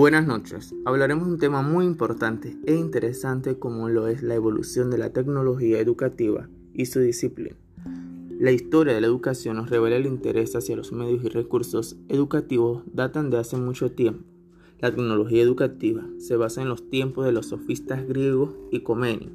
Buenas noches. Hablaremos de un tema muy importante e interesante como lo es la evolución de la tecnología educativa y su disciplina. La historia de la educación nos revela el interés hacia los medios y recursos educativos datan de hace mucho tiempo. La tecnología educativa se basa en los tiempos de los sofistas griegos y Comenio,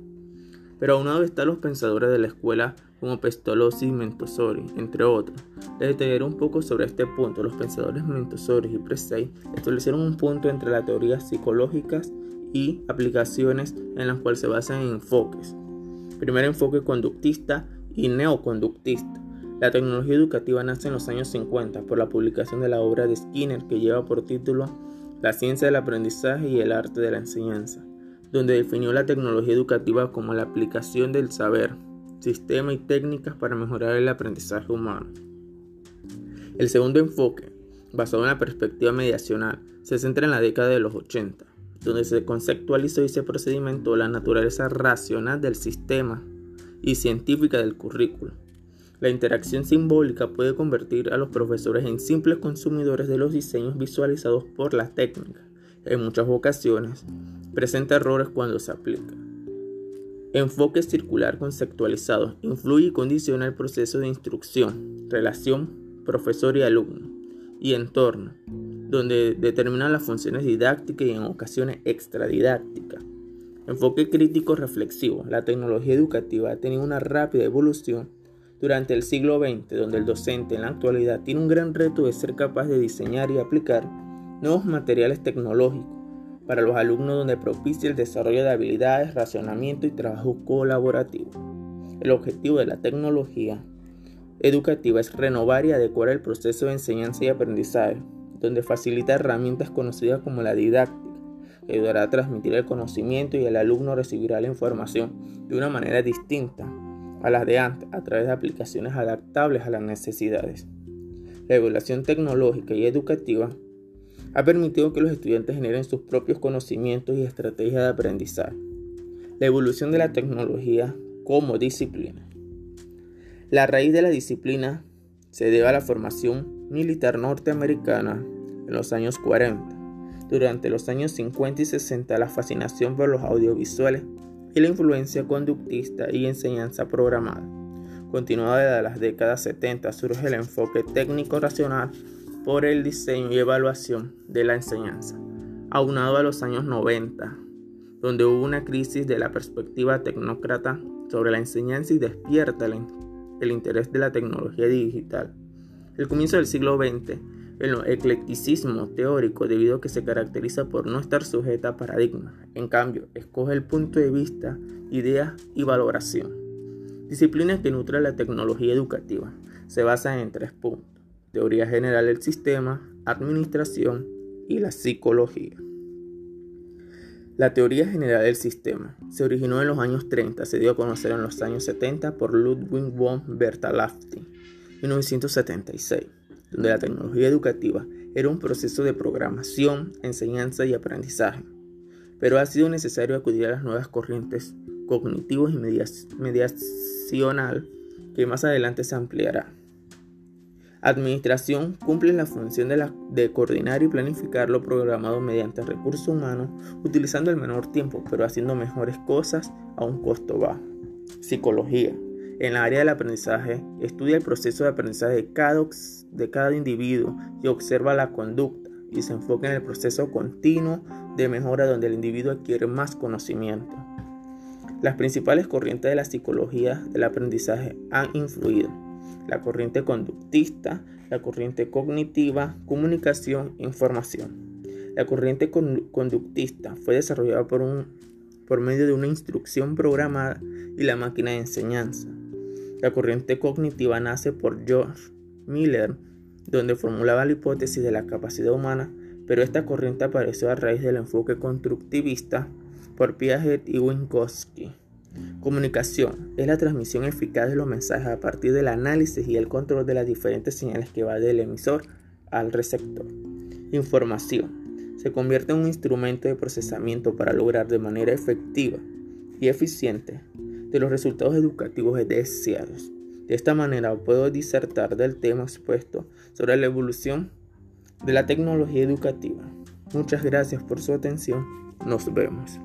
pero aunado están los pensadores de la escuela como Pestalozzi y Mentosori, entre otros. Les detallaré un poco sobre este punto. Los pensadores Mentosori y Presey establecieron un punto entre las teorías psicológicas y aplicaciones en las cuales se basan en enfoques. Primer enfoque conductista y neoconductista. La tecnología educativa nace en los años 50 por la publicación de la obra de Skinner que lleva por título La ciencia del aprendizaje y el arte de la enseñanza, donde definió la tecnología educativa como la aplicación del saber, sistema y técnicas para mejorar el aprendizaje humano. El segundo enfoque, basado en la perspectiva mediacional, se centra en la década de los 80, donde se conceptualizó y se procedimentó la naturaleza racional del sistema y científica del currículo. La interacción simbólica puede convertir a los profesores en simples consumidores de los diseños visualizados por la técnica. En muchas ocasiones, presenta errores cuando se aplica. Enfoque circular conceptualizado influye y condiciona el proceso de instrucción, relación profesor y alumno y entorno, donde determina las funciones didácticas y en ocasiones extradidácticas. Enfoque crítico reflexivo. La tecnología educativa ha tenido una rápida evolución durante el siglo XX, donde el docente en la actualidad tiene un gran reto de ser capaz de diseñar y aplicar nuevos materiales tecnológicos para los alumnos donde propicia el desarrollo de habilidades, racionamiento y trabajo colaborativo. El objetivo de la tecnología educativa es renovar y adecuar el proceso de enseñanza y aprendizaje, donde facilita herramientas conocidas como la didáctica, que ayudará a transmitir el conocimiento y el alumno recibirá la información de una manera distinta a las de antes a través de aplicaciones adaptables a las necesidades. La evaluación tecnológica y educativa ha permitido que los estudiantes generen sus propios conocimientos y estrategias de aprendizaje. La evolución de la tecnología como disciplina. La raíz de la disciplina se debe a la formación militar norteamericana en los años 40. Durante los años 50 y 60 la fascinación por los audiovisuales y la influencia conductista y enseñanza programada. Continuada desde las décadas 70 surge el enfoque técnico racional por el diseño y evaluación de la enseñanza, aunado a los años 90, donde hubo una crisis de la perspectiva tecnócrata sobre la enseñanza y despierta el, interés de la tecnología digital. El comienzo del siglo XX, el eclecticismo teórico debido a que se caracteriza por no estar sujeta a paradigmas, en cambio, escoge el punto de vista, ideas y valoración. Disciplinas que nutren la tecnología educativa se basan en tres puntos teoría general del sistema, administración y la psicología. La teoría general del sistema se originó en los años 30, se dio a conocer en los años 70 por Ludwig von Bertalanffy en 1976, donde la tecnología educativa era un proceso de programación, enseñanza y aprendizaje, pero ha sido necesario acudir a las nuevas corrientes cognitivos y mediacional que más adelante se ampliará. Administración cumple la función de, coordinar y planificar lo programado mediante recursos humanos, utilizando el menor tiempo, pero haciendo mejores cosas a un costo bajo. Psicología. En la área del aprendizaje, estudia el proceso de aprendizaje de cada, de cada individuo y observa la conducta y se enfoca en el proceso continuo de mejora donde el individuo adquiere más conocimiento. Las principales corrientes de la psicología del aprendizaje han influido la corriente conductista, la corriente cognitiva, comunicación, información. La corriente conductista fue desarrollada por, un, por medio de una instrucción programada y la máquina de enseñanza. La corriente cognitiva nace por George Miller, donde formulaba la hipótesis de la capacidad humana, pero esta corriente apareció a raíz del enfoque constructivista por Piaget y Winkowski. Comunicación es la transmisión eficaz de los mensajes a partir del análisis y el control de las diferentes señales que va del emisor al receptor. Información se convierte en un instrumento de procesamiento para lograr de manera efectiva y eficiente los resultados educativos deseados. De esta manera puedo disertar del tema expuesto sobre la evolución de la tecnología educativa. Muchas gracias por su atención. Nos vemos.